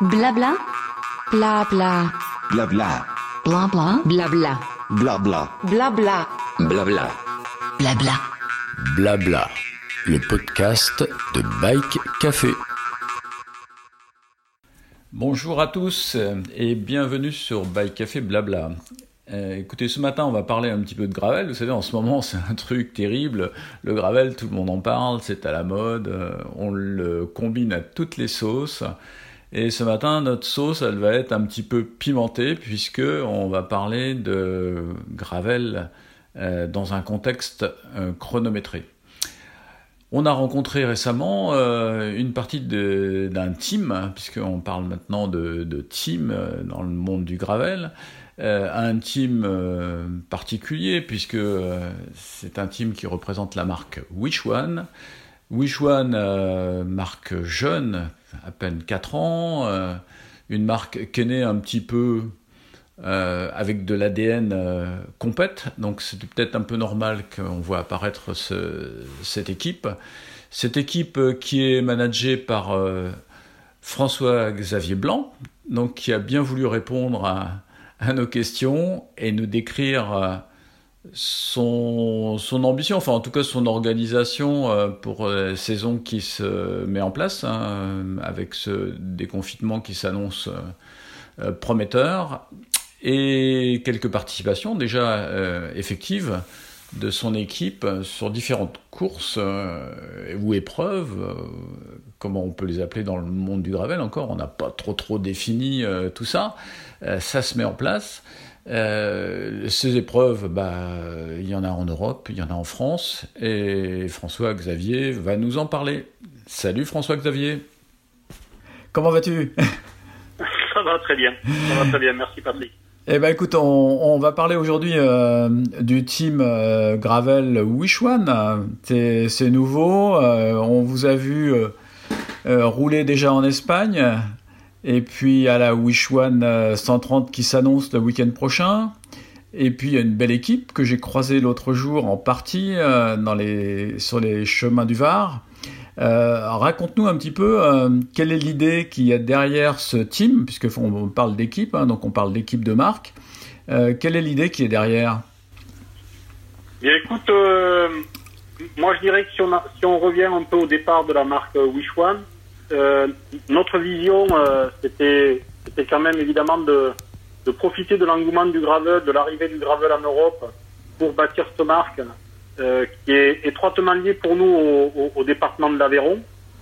Blabla. Blabla. Blabla. Blabla. Blabla. Blabla. Blabla. Blabla. Blabla. Blabla. Le podcast de Bike Café. Bonjour à tous et bienvenue sur Bike Café Blabla. Euh, écoutez, ce matin, on va parler un petit peu de gravel. Vous savez, en ce moment, c'est un truc terrible. Le gravel, tout le monde en parle, c'est à la mode. euh, on le combine à toutes les sauces. Et ce matin, notre sauce, elle va être un petit peu pimentée puisque on va parler de gravel euh, dans un contexte euh, chronométré. On a rencontré récemment euh, une partie d'un team, hein, puisqu'on parle maintenant de, team dans le monde du gravel, un team particulier, puisque c'est un team qui représente la marque Wish One. Marque jeune, à peine 4 ans, euh, une marque qui est née un petit peu euh, avec de l'ADN euh, compète, donc c'était peut-être un peu normal qu'on voit apparaître ce- cette équipe. Cette équipe euh, qui est managée par François-Xavier Blanc, donc qui a bien voulu répondre à, nos questions et nous décrire son, ambition, enfin en tout cas son organisation euh, pour la saison qui se met en place, hein, avec ce déconfinement qui s'annonce euh, euh, prometteur, et quelques participations déjà euh, effectives de son équipe sur différentes courses euh, ou épreuves, euh, comment on peut les appeler dans le monde du gravel encore, on n'a pas trop trop défini euh, tout ça, Euh, ça se met en place. Euh, ces épreuves, bah, il y en a en Europe, il y en a en France, et François Xavier va nous en parler. Salut François Xavier. Comment vas-tu? Ça va très bien. Ça va très bien. Merci Patrick. Eh ben écoute, on, on va parler aujourd'hui euh, du team euh, Gravel Wish One. C'est c'est nouveau. euh, on vous a vu rouler déjà en Espagne. Et puis à la Wish One euh, 130 qui s'annonce le week-end prochain. Et puis il y a une belle équipe que j'ai croisée l'autre jour en partie euh, sur les chemins du Var. Euh, Raconte-nous un petit peu euh, quelle est l'idée qu'il y a derrière ce team, puisque on, parle d'équipe, hein, donc on parle d'équipe de marque. Euh, quelle est l'idée qui est derrière? Écoute, euh, moi je dirais que si on, si on revient un peu au départ de la marque euh, Wish One, euh, notre vision, euh, c'était c'était quand même évidemment de, de profiter de l'engouement du gravel, de l'arrivée du gravel en Europe, pour bâtir cette marque euh, qui est étroitement liée pour nous au, au- département de l'Aveyron,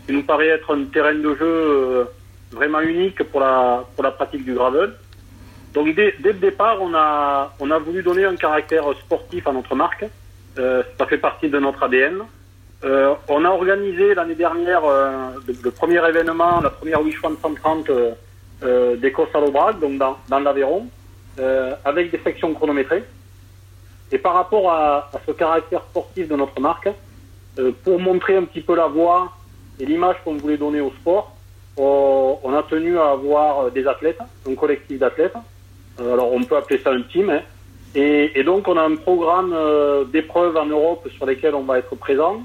qui nous paraît être un terrain de jeu vraiment unique pour la, pour la pratique du gravel. Donc dès, dès le départ, on a, on a voulu donner un caractère sportif à notre marque. Ça fait partie de notre ADN. Euh, on a organisé l'année dernière euh, le, premier événement, la première Wish One 130 euh, euh, d'Écosse à l'Aubrac, donc dans, l'Aveyron, avec des sections chronométrées. Et par rapport à, ce caractère sportif de notre marque, pour montrer un petit peu la voie et l'image qu'on voulait donner au sport, on, a tenu à avoir des athlètes, un collectif d'athlètes. Alors on peut appeler ça un team. hein. Et, et donc on a un programme d'épreuves en Europe sur lesquelles on va être présent.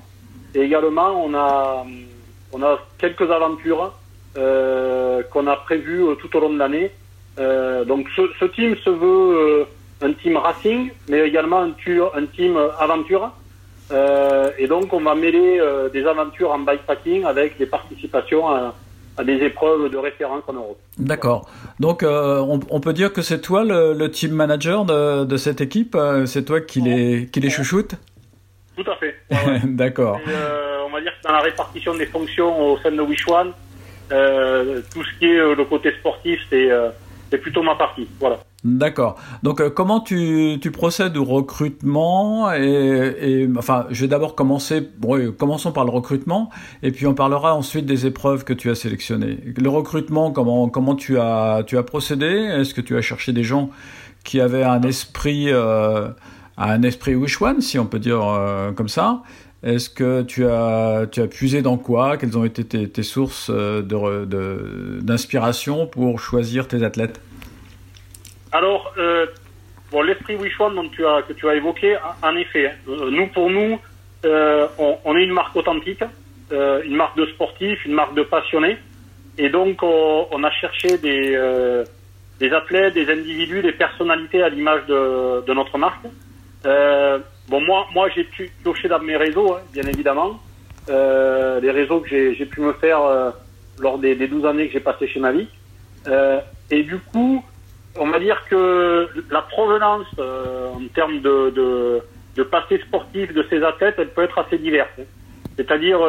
Et également on a, on a quelques aventures euh, qu'on a prévues euh, tout au long de l'année. Euh, donc ce, ce team se veut euh, un team racing, mais également un, tu- un team aventure. Euh, et donc on va mêler euh, des aventures en bikepacking avec des participations à, à des épreuves de référence en Europe. D'accord. Donc euh, on, on peut dire que c'est toi le, le team manager de, de cette équipe C'est toi qui les, qui les chouchoute Tout à fait. Ouais, ouais. D'accord. Euh, on va dire que dans la répartition des fonctions au sein de Wish One, euh, tout ce qui est euh, le côté sportif, c'est plutôt ma partie. Voilà. D'accord. Donc, comment tu, tu procèdes au recrutement et, et enfin, je vais d'abord commencer. Bon, commençons par le recrutement, et puis on parlera ensuite des épreuves que tu as sélectionnées. Le recrutement, comment comment tu as tu as procédé? Est-ce que tu as cherché des gens qui avaient un esprit euh, un esprit wish one, si on peut dire euh, comme ça Est-ce que tu as tu as puisé dans quoi? Quelles ont été tes, sources euh, d'inspiration pour choisir tes athlètes? Alors, euh, bon, l'esprit Wish One dont tu as, que tu as évoqué, en effet, nous, pour nous, on, est une marque authentique, une marque de sportifs, une marque de passionnés. et donc on, a cherché des, des athlètes, des individus, des personnalités à l'image de notre marque. Bon, moi, moi j'ai pioché dans mes réseaux, hein, bien évidemment, les réseaux que j'ai pu me faire lors des, des 12 années que j'ai passées chez Mavic. et du coup, on va dire que la provenance en termes de, de, de passé sportif de ces athlètes, elle peut être assez diverse. C'est-à-dire,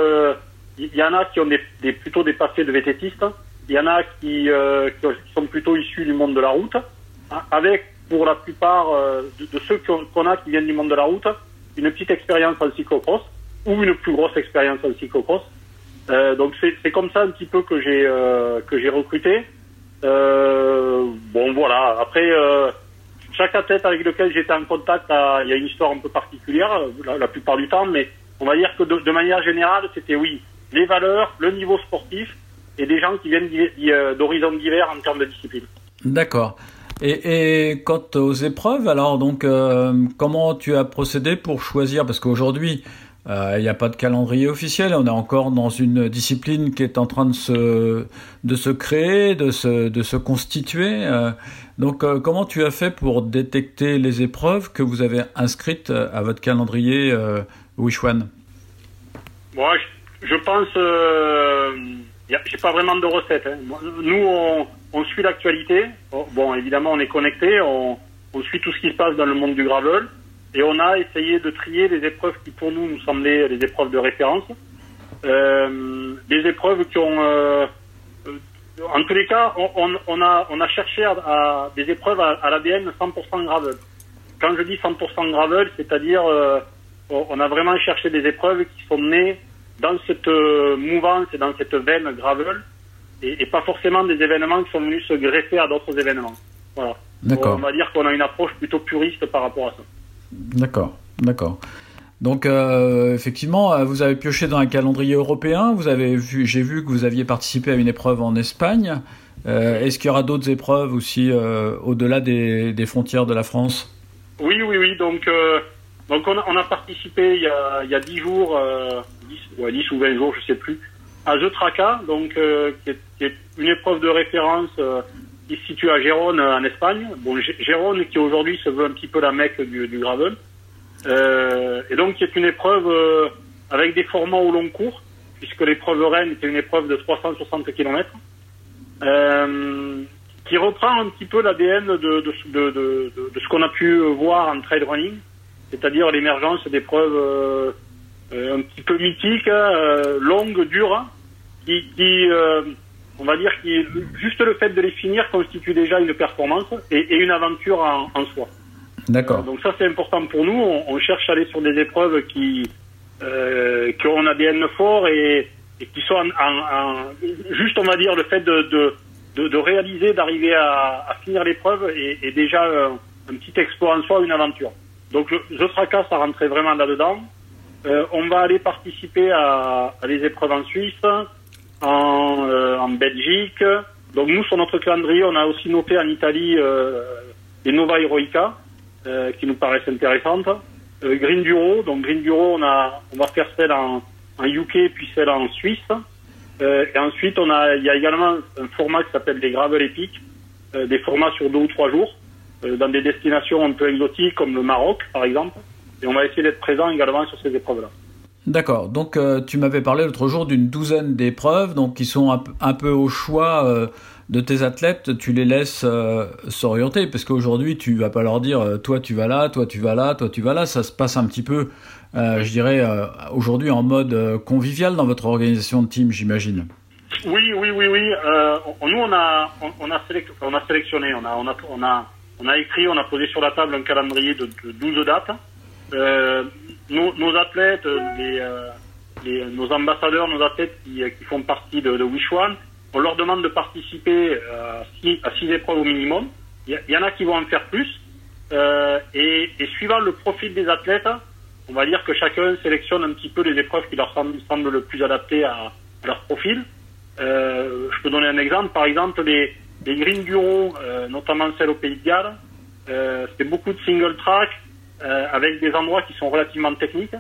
il y en a qui ont des, plutôt des passés de vététistes, il y en a qui, euh, qui, sont plutôt issus du monde de la route, hein, avec pour la plupart euh, de, ceux qu'on a qui viennent du monde de la route, une petite expérience en cyclocross ou une plus grosse expérience en cyclocross. Euh, donc c'est comme ça un petit peu que j'ai euh, que j'ai recruté. Euh, bon voilà. Après chaque athlète avec lequel j'étais en contact, il y a une histoire un peu particulière la, plupart du temps, mais on va dire que de, de manière générale, c'était oui les valeurs, le niveau sportif et des gens qui viennent d'horizons divers en termes de discipline. D'accord. Et, quant aux épreuves, alors donc euh, comment tu as procédé pour choisir? Parce qu'aujourd'hui, euh, il n'y a pas de calendrier officiel. On est encore dans une discipline qui est en train de se de se créer, de se de se constituer. donc comment tu as fait pour détecter les épreuves que vous avez inscrites à votre calendrier euh, Wish One Moi, je pense, euh, j'ai pas vraiment de recette. Hein. Nous, on, on suit l'actualité. Bon, évidemment, on est connecté, on, suit tout ce qui se passe dans le monde du gravel, et on a essayé de trier les épreuves qui, pour nous, nous semblaient les épreuves de référence, euh, des épreuves qui ont, euh, en tous les cas, on, a, cherché à, des épreuves à, à l'ADN 100% gravel. Quand je dis 100% gravel, c'est-à-dire, euh, on a vraiment cherché des épreuves qui sont nées dans cette mouvance et dans cette veine gravel, et, pas forcément des événements qui sont venus se greffer à d'autres événements. Voilà. On va dire qu'on a une approche plutôt puriste par rapport à ça. D'accord, d'accord. Donc euh, effectivement, euh, vous avez pioché dans un calendrier européen. Vous avez vu, j'ai vu que vous aviez participé à une épreuve en Espagne. Est-ce qu'il y aura d'autres épreuves aussi au-delà des, des, frontières de la France? Oui, oui, oui. Donc donc on a, on a, participé il y a, il y a 10 jours, euh, 10, ouais, 10 ou 20 jours, je sais plus, à The Traca, donc euh, qui, est, une épreuve de référence euh, qui se situe à Gérone en Espagne. Bon, Gérone qui aujourd'hui se veut un petit peu la mecque du, gravel. Euh, et donc qui est une épreuve euh, avec des formats au long cours, puisque l'épreuve Rennes était une épreuve de 360 km. Euh, qui reprend un petit peu l'ADN de, ce qu'on a pu voir en trail running, c'est-à-dire l'émergence d'épreuves euh, euh, un petit peu mythiques, euh, longues, dures, qui, qui on va dire, qui juste le fait de les finir constitue déjà une performance et, et une aventure en, en soi. D'accord. donc ça c'est important pour nous. On, on, cherche à aller sur des épreuves qui euh, qui ont un ADN fort et, et qui sont en, en, juste, on va dire, le fait de de, de, de réaliser, d'arriver à, à, finir l'épreuve est, déjà un, un petit exploit en soi, une aventure. Donc The Fracas, ça rentrait vraiment là-dedans. Euh, on va aller participer à, à, des épreuves en Suisse, en, euh, en, Belgique. Donc nous, sur notre calendrier, on a aussi noté en Italie euh, les Nova Heroica, euh, qui nous paraissent intéressantes. Euh, Green Duro, donc Green Duro, on, a, on va faire celle en, UK, puis celle en Suisse. Et ensuite, on a, il y a également un format qui s'appelle des Gravel Epic, des formats sur deux ou trois jours. Dans des destinations un peu exotiques comme le Maroc, par exemple. Et on va essayer d'être présent également sur ces épreuves-là. D'accord. Donc euh, tu m'avais parlé l'autre jour d'une douzaine d'épreuves, donc qui sont un, peu au choix euh, de tes athlètes. Tu les laisses euh, s'orienter parce qu'aujourd'hui tu vas pas leur dire toi tu vas là, toi tu vas là, toi tu vas là. Ça se passe un petit peu, je dirais, aujourd'hui en mode convivial dans votre organisation de team, j'imagine. Oui, oui, oui, oui. nous on a on, on a, on a sélectionné, on a on a on a on a écrit, on a posé sur la table un calendrier de, de 12 dates. Euh, nos, nos, athlètes, les, euh, les, nos ambassadeurs, nos athlètes qui, qui font partie de, de Wish One, on leur demande de participer euh, à six, à six épreuves au minimum. Il y, en a qui vont en faire plus. Euh, et, et, suivant le profil des athlètes, on va dire que chacun sélectionne un petit peu les épreuves qui leur semblent, semblent le plus adaptées à, à leur profil. Euh, je peux donner un exemple. Par exemple, les, les Green Bureaux, euh, notamment celle au Pays de Galles, euh, c'était beaucoup de single track euh, avec des endroits qui sont relativement techniques.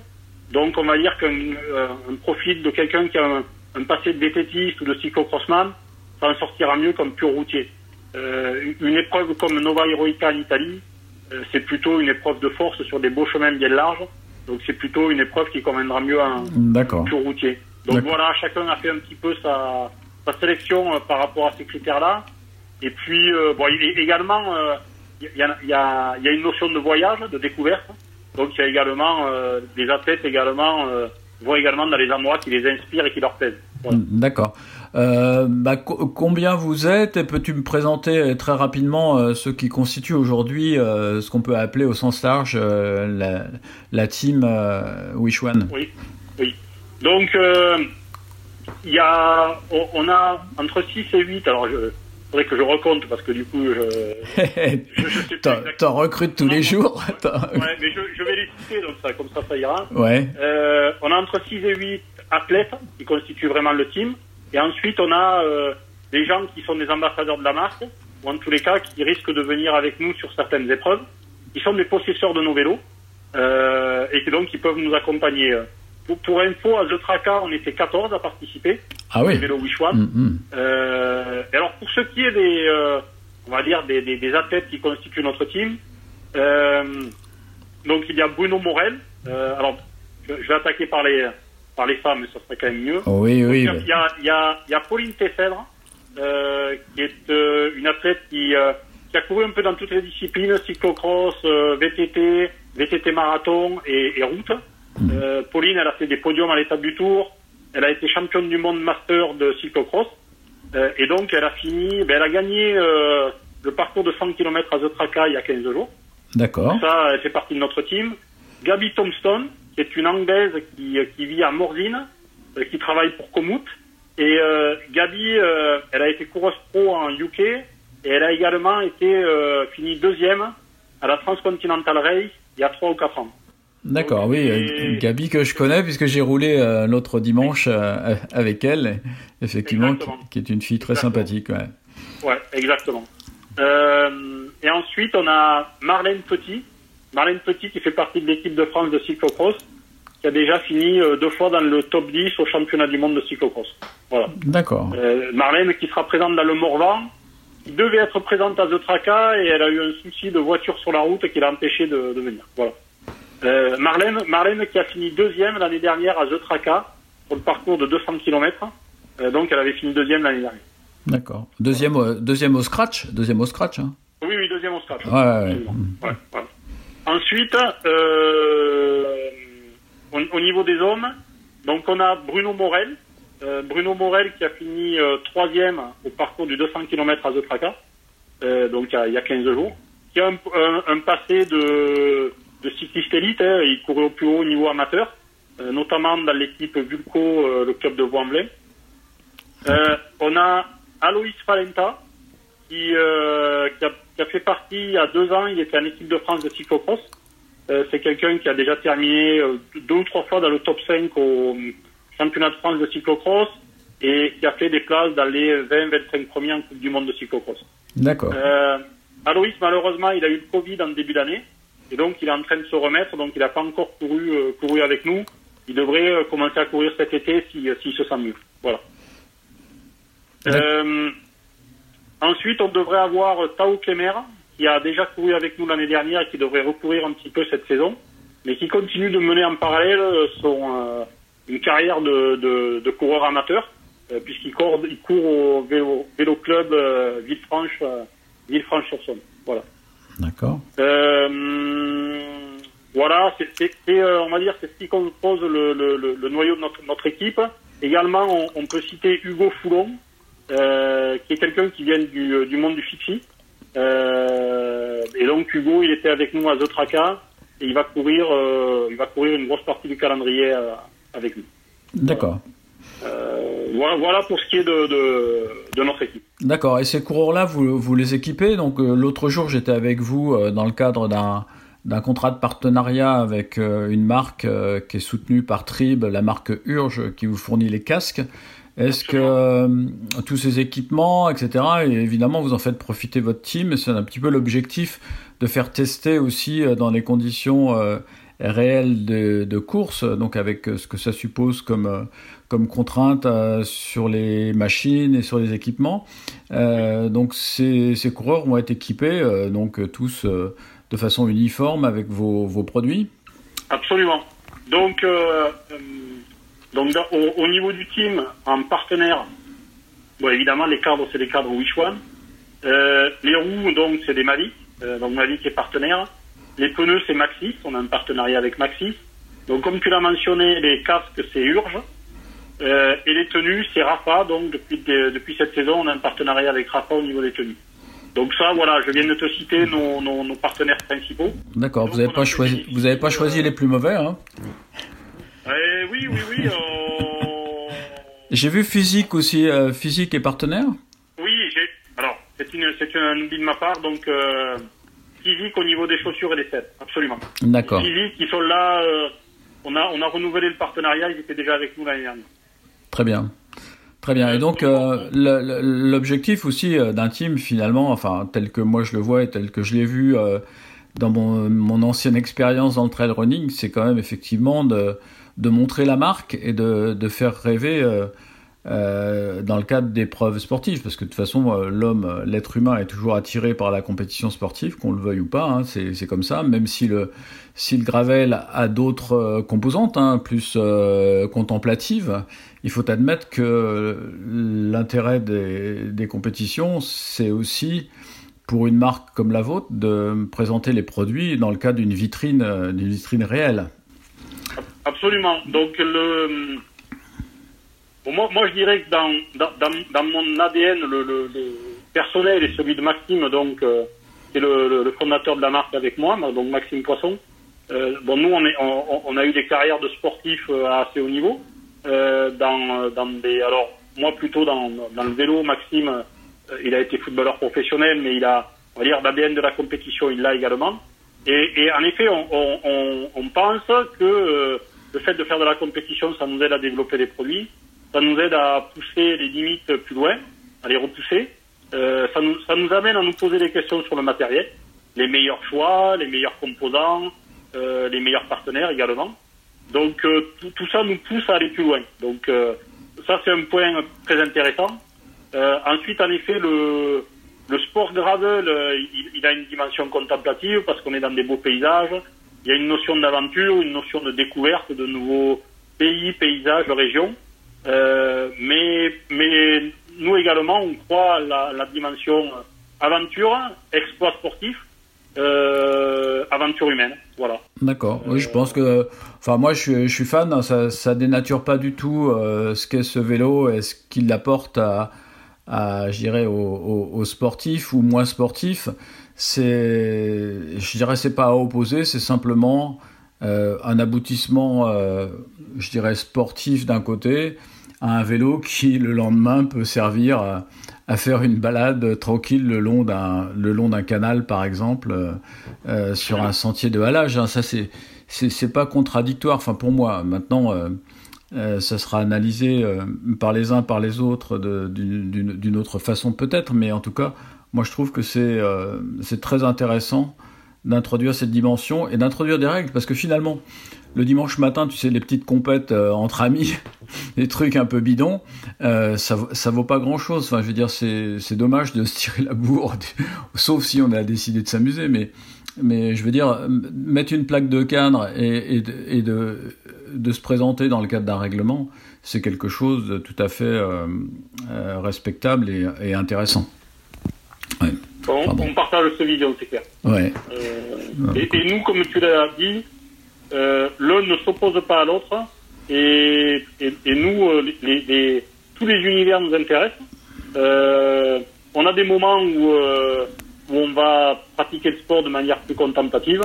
Donc on va dire qu'un un profil de quelqu'un qui a un, un, passé de vététiste ou de cyclocrossman s'en sortira mieux comme pur routier. Euh, une épreuve comme Nova Heroica en Italie, euh, c'est plutôt une épreuve de force sur des beaux chemins bien larges. Donc c'est plutôt une épreuve qui conviendra mieux à un pur routier. Donc voilà, chacun a fait un petit peu sa, sa sélection euh, par rapport à ces critères-là. Et puis, euh, bon, également, euh, il y, a, il y, a, il y a une notion de voyage, de découverte. Donc il y a également euh, des athlètes également euh, vont également dans les endroits qui les inspirent et qui leur plaisent. Voilà. D'accord. Euh, bah, co- combien vous êtes et peux-tu me présenter euh, très rapidement ce qui constitue aujourd'hui ce qu'on peut appeler au sens large la, la team Wish One? Oui, oui. Donc, il y a, on, on a entre 6 et 8, alors je faudrait que je recompte parce que du coup, je, je, T'en recrutes tous les jours Ouais, mais je, je vais les citer, donc ça, comme ça, ça ira. Ouais, Euh, on a entre 6 et 8 athlètes qui constituent vraiment le team. Et ensuite, on a euh, des gens qui sont des ambassadeurs de la marque, ou en tous les cas, qui risquent de venir avec nous sur certaines épreuves, qui sont des possesseurs de nos vélos, euh, et qui donc qui peuvent nous accompagner. Pour, pour info, à The Traca, on était 14 à participer, ah oui. Wish One. Mm, mm. Euh, alors pour ce qui est des, euh, on va dire des, des, des athlètes qui constituent notre team, euh, donc il y a Bruno Morel. Euh, alors je, je vais attaquer par les par les femmes, mais ça serait quand même mieux. Oh, oui, oui. il, y a, il, y a, il, y a, Pauline Tessèdre, euh, qui est une athlète qui, euh, qui a couru un peu dans toutes les disciplines, cyclocross, euh, VTT, VTT marathon et, et route. Euh, Pauline, elle a fait des podiums à l'étape du Tour. Elle a été championne du monde master de cyclocross. Euh, et donc, elle a fini, ben, elle a gagné euh, le parcours de 100 km à The Traca il y a 15 jours. D'accord. Ça, elle fait partie de notre team. Gabi Thompson, qui est une Anglaise qui, qui vit à Morzine, euh, qui travaille pour Komoot. Et euh, Gabi, euh, elle a été coureuse pro en UK et elle a également été euh, finie deuxième à la Transcontinental Race il y a trois ou quatre ans. D'accord, oui. euh, Et- Gabi que je connais puisque j'ai roulé euh, l'autre dimanche euh, avec elle, effectivement, qui, est une fille très Exactement. sympathique. Ouais. Ouais, exactement. Euh, et ensuite, on a Marlène Petit. Marlène Petit qui fait partie de l'équipe de France de cyclocross, qui a déjà fini deux fois dans le top 10 au championnat du monde de cyclocross. Voilà. D'accord. Marlène qui sera présente dans le Morvan, qui devait être présente à The Traca et elle a eu un souci de voiture sur la route qui l'a empêché de, de venir. Voilà. Euh, Marlène, Marlène qui a fini deuxième l'année dernière à The Traca pour le parcours de 200 km. donc elle avait fini deuxième l'année dernière. D'accord. Deuxième, euh, deuxième au scratch. Deuxième au scratch. Hein. Oui, oui, deuxième au scratch. Ouais, ouais, ouais. Absolument. Ouais, voilà. Ensuite, euh, au, au niveau des hommes, donc on a Bruno Morel. Euh, Bruno Morel qui a fini euh, troisième au parcours du 200 km à euh, donc il y, a, il y a 15 jours, qui a un, un- un passé de, de cycliste élite. hein. il courait au plus haut niveau amateur, euh, notamment dans l'équipe Vulco, euh, le club de Voix-en-Velin. Euh, on a Aloïs Valenta, qui, euh, qui, a, qui a fait partie il y a deux ans, il était en équipe de France de cyclocross. C'est quelqu'un qui a déjà terminé deux ou trois fois dans le top 5 au championnat de France de cyclocross et qui a fait des places dans les 20-25 premiers en Coupe du Monde de cyclocross. D'accord. Aloïs, malheureusement, il a eu le Covid en début d'année et donc il est en train de se remettre, donc il n'a pas encore couru, euh, couru avec nous. Il devrait euh, commencer à courir cet été si- euh, s'il se sent mieux. Voilà. Ensuite, on devrait avoir Tao Kemer, qui a déjà couru avec nous l'année dernière et qui devrait recourir un petit peu cette saison, mais qui continue de mener en parallèle son, une carrière de, de, de coureur amateur, puisqu'il court, il court au vélo, vélo club euh, Villefranche, euh, Villefranche-sur-Saône. Voilà. D'accord. Euh, voilà, c'est, euh, on va dire, c'est ce qui compose le, le, le, le noyau de notre, notre équipe. Également, on, on peut citer Hugo Foulon, euh, qui est quelqu'un qui vient du, du monde du fixie. Euh, et donc Hugo, il était avec nous à The Traca et il va courir, euh, il va courir une grosse partie du calendrier avec nous. D'accord. Voilà, voilà pour ce qui est de, de, de notre équipe. D'accord. Et ces coureurs-là, vous, vous les équipez? Donc euh, l'autre jour, j'étais avec vous euh, dans le cadre d'un contrat de partenariat avec euh, une marque qui est soutenue par Trib, la marque Urge, qui vous fournit les casques. Est-ce que tous ces équipements, etc., et évidemment, vous en faites profiter votre team, et c'est un petit peu l'objectif de faire tester aussi dans les conditions réelles de, de course, donc avec ce que ça suppose comme, comme contrainte sur les machines et sur les équipements. donc ces, coureurs vont être équipés donc tous de façon uniforme avec vos, produits. Absolument. Donc, donc au, niveau du team, en partenaire, bon, évidemment les cadres c'est les cadres Wishwan. les roues donc c'est des Mavic, donc Mavic est partenaire. Les pneus, c'est Maxis. On a un partenariat avec Maxis. Donc, comme tu l'as mentionné, les casques, c'est Urge. Euh, et les tenues, c'est Rafa. Donc, depuis, depuis cette saison, on a un partenariat avec Rafa au niveau des tenues. Donc ça, voilà, je viens de te citer nos, nos, partenaires principaux. D'accord, vous n'avez pas choisi, vous avez pas choisi les plus mauvais, hein euh, Oui, oui, oui. Euh... J'ai vu physique aussi, euh, physique et partenaire. Oui, j'ai. Alors, c'est une, c'est un oubli de ma part, donc. Euh, physique au niveau des chaussures et des sets, absolument. D'accord. Physique, ils sont là. Euh, on a on a renouvelé le partenariat. Ils étaient déjà avec nous l'année dernière. Très bien. Très bien. Et donc euh, l'objectif aussi euh, d'un team finalement, enfin tel que moi je le vois et tel que je l'ai vu dans mon, ancienne expérience dans le trail running, c'est quand même effectivement de, montrer la marque et de, faire rêver euh, dans le cadre d'épreuves sportives, parce que de toute façon, euh, l'homme, euh, l'être humain est toujours attiré par la compétition sportive, qu'on le veuille ou pas, hein, c'est comme ça, même si le, si le gravel a d'autres composantes, hein, plus contemplatives, il faut admettre que l'intérêt des, compétitions, c'est aussi pour une marque comme la vôtre de présenter les produits dans le cadre d'une vitrine, d'une vitrine réelle. Absolument. Donc le moi, moi, je dirais que dans, dans, dans mon ADN, le, le, personnel et celui de Maxime, donc, euh, qui est le, fondateur de la marque avec moi, donc Maxime Poisson. Euh, bon, nous, on, a eu des carrières de sportifs euh, à assez haut niveau. Euh, dans, dans des, alors, moi, plutôt dans, dans le vélo, Maxime, il a été footballeur professionnel, mais il a, on va dire, l'ADN de la compétition, il l'a également. Et, en effet, on, on, pense que le fait de faire de la compétition, ça nous aide à développer des produits ça nous aide à pousser les limites plus loin, à les repousser. Ça, nous, ça nous amène à nous poser des questions sur le matériel, les meilleurs choix, les meilleurs composants, euh, les meilleurs partenaires également. Donc euh, tout, ça nous pousse à aller plus loin. Donc euh, ça c'est un point très intéressant. Ensuite, en effet, le, le sport gravel, il, il, a une dimension contemplative parce qu'on est dans des beaux paysages. Il y a une notion d'aventure, une notion de découverte de nouveaux pays, paysages, régions. Mais, mais nous également, on croit la, la dimension aventure, exploit sportif, euh, aventure humaine. Voilà. D'accord. Oui, je pense que, enfin, moi, je, je suis fan. Hein, ça, ça dénature pas du tout euh, ce qu'est ce vélo et ce qu'il apporte à, à, je dirais, aux, aux, sportifs ou moins sportifs. C'est, je dirais, c'est pas à opposer. C'est simplement euh, un aboutissement, euh, je dirais, sportif d'un côté à un vélo qui le lendemain peut servir à, faire une balade tranquille le long d'un le long d'un canal par exemple euh, euh, sur un sentier de halage hein. ça c'est c'est pas contradictoire. Enfin pour moi maintenant euh, ça sera analysé par les uns par les autres d'une autre façon peut-être. Mais en tout cas moi je trouve que c'est très intéressant d'introduire cette dimension et d'introduire des règles. Parce que finalement le dimanche matin, tu sais, les petites compètes euh, entre amis, des trucs un peu bidons, euh, ça, ça vaut pas grand chose. Enfin, je veux dire, c'est, dommage de se tirer la bourre, sauf si on a décidé de s'amuser, mais, mais je veux dire, mettre une plaque de cadre et, et, de, et de, de, se présenter dans le cadre d'un règlement, c'est quelque chose de tout à fait euh, respectable et, et intéressant. Ouais. Bon, bon. On partage ce vision, c'est clair. Ouais. Et, et, nous, comme tu l'as dit, euh, l'un ne s'oppose pas à l'autre et, et, et, nous, euh, les, les, tous les univers nous intéressent. Euh, on a des moments où, euh, où on va pratiquer le sport de manière plus contemplative,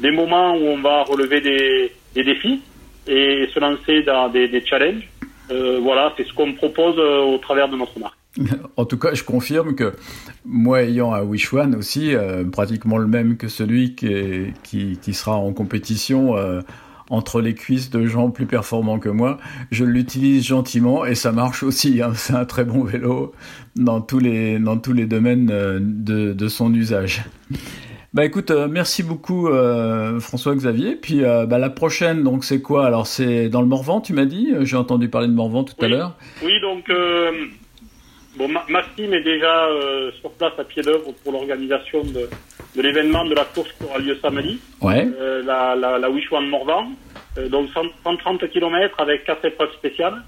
des moments où on va relever des, des défis et se lancer dans des, des challenges. Voilà, c'est ce qu'on propose au travers de notre marque. En tout cas, je confirme que moi, ayant un Wish One aussi, euh, pratiquement le même que celui qui, est, qui, qui sera en compétition euh, entre les cuisses de gens plus performants que moi, je l'utilise gentiment et ça marche aussi. Hein. C'est un très bon vélo dans tous les, dans tous les domaines euh, de, de son usage. Bah écoute, euh, merci beaucoup euh, François-Xavier. Puis euh, bah, la prochaine, donc c'est quoi? Alors c'est dans le Morvan, tu m'as dit? J'ai entendu parler de Morvan tout à l'heure. Oui, donc, bon, ma, ma team est déjà euh, sur place à pied d'œuvre pour l'organisation de, de l'événement de la course qui aura lieu samedi, Ouais. euh, la, la, la Wish One Morvan. Euh, donc 100 130 km avec quatre épreuves spéciales.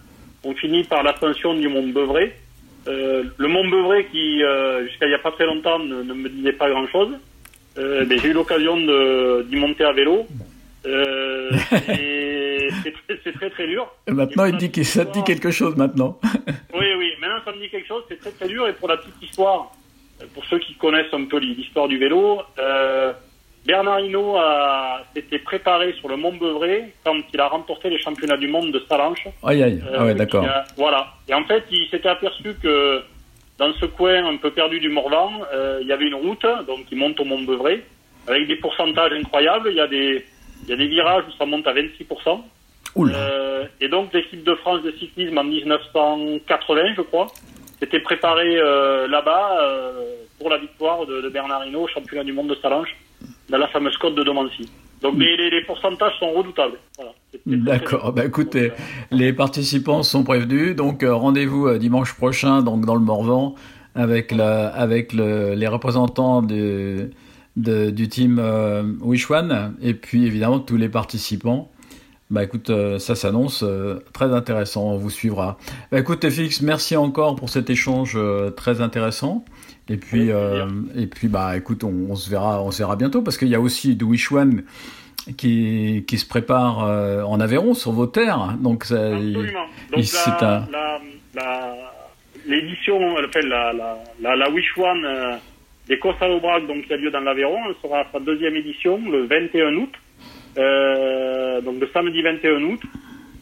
On finit par l'ascension du Mont Beuvray. Euh, le Mont Beuvray qui, euh, jusqu'à il n'y a pas très longtemps, ne, ne me disait pas grand-chose. Euh, mais j'ai eu l'occasion de- d'y monter à vélo. Euh, et c'est très, c'est très très dur. Et maintenant, il dit ça te dit quelque chose maintenant ça me dit quelque chose, c'est très très dur. Et pour la petite histoire, euh, pour ceux qui connaissent un peu l'histoire du vélo, euh, Bernard Hinault s'était préparé sur le Mont Beuvray quand il a remporté les championnats du monde de Salanches. Aïe aïe. Ah ouais, Euh, d'accord. Voilà. Et en fait, il s'était aperçu que dans ce coin un peu perdu du Morvan, euh, il y avait une route, donc qui monte au Mont Beuvray, avec des pourcentages incroyables. Il y a des, il y a des virages où ça monte à 26%. Oula. Euh, et donc l'équipe de France de cyclisme en 1980, je crois, s'était préparée euh, là-bas euh, pour la victoire de, de Bernard Hinault au championnat du monde de Salanches dans la fameuse côte de Domancy. Donc les, les, pourcentages sont redoutables. Voilà. D'accord. Bah écoutez, Donc, les participants sont prévenus. Donc euh, rendez-vous dimanche prochain, donc dans le Morvan, avec la, avec le, les représentants du, de- du team euh, Wish One, et puis évidemment tous les participants. Bah écoute, euh, ça s'annonce euh, très intéressant, on vous suivra. Bah écoute FX, merci encore pour cet échange euh, très intéressant. Et puis, et puis bah écoute, on, on se verra, on se verra bientôt parce qu'il y a aussi du Wish One qui, qui se prépare en Aveyron sur vos terres. Donc ça, Absolument. Donc la, un- l'édition, enfin, la, la, la, la Wish One des courses à l'Aubrac, donc qui a lieu dans l'Aveyron, elle sera à sa deuxième édition le 21 août. Euh, donc le samedi 21 août.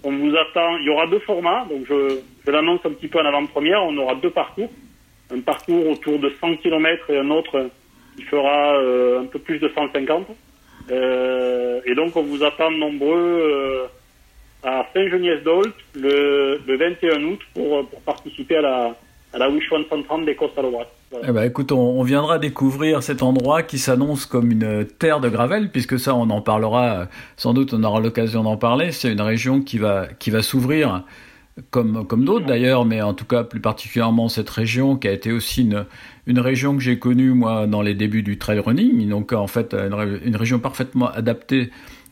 On vous attend. Il y aura deux formats, donc je, je l'annonce un petit peu en avant-première. On aura deux parcours. Un parcours autour de 100 km et un autre qui fera euh, un peu plus de 150. Euh, et donc on vous attend nombreux euh, à Saint-Geniès-d'Ault le, le 21 août pour participer à la, à la Wish One 130 des. Voilà. Eh ben, écoute, on, viendra découvrir cet endroit qui s'annonce comme une terre de gravel, puisque ça, on en parlera, euh, sans doute, on aura l'occasion d'en parler. C'est une région qui va, qui va s'ouvrir, comme, comme d'autres d'ailleurs, mais en tout cas, plus particulièrement cette région qui a été aussi une, une région que j'ai connue, moi, dans les débuts du trail running. Donc, en fait, une région parfaitement adaptée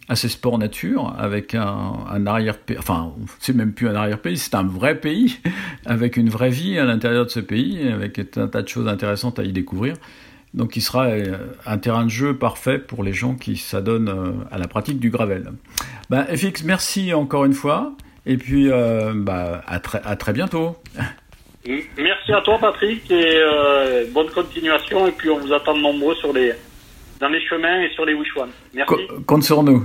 à ces sports nature, avec un, un arrière-pays, enfin, c'est même plus un arrière-pays, c'est un vrai pays, avec une vraie vie à l'intérieur de ce pays, avec un tas de choses intéressantes à y découvrir. Donc, il sera euh, un terrain de jeu parfait pour les gens qui s'adonnent euh, à la pratique du gravel. Ben, FX, merci encore une fois, et puis euh, bah, à, très, à très bientôt. Merci à toi Patrick et euh, bonne continuation et puis on vous attend nombreux sur les dans les chemins et sur les Wish One. Merci. Co- compte sur nous.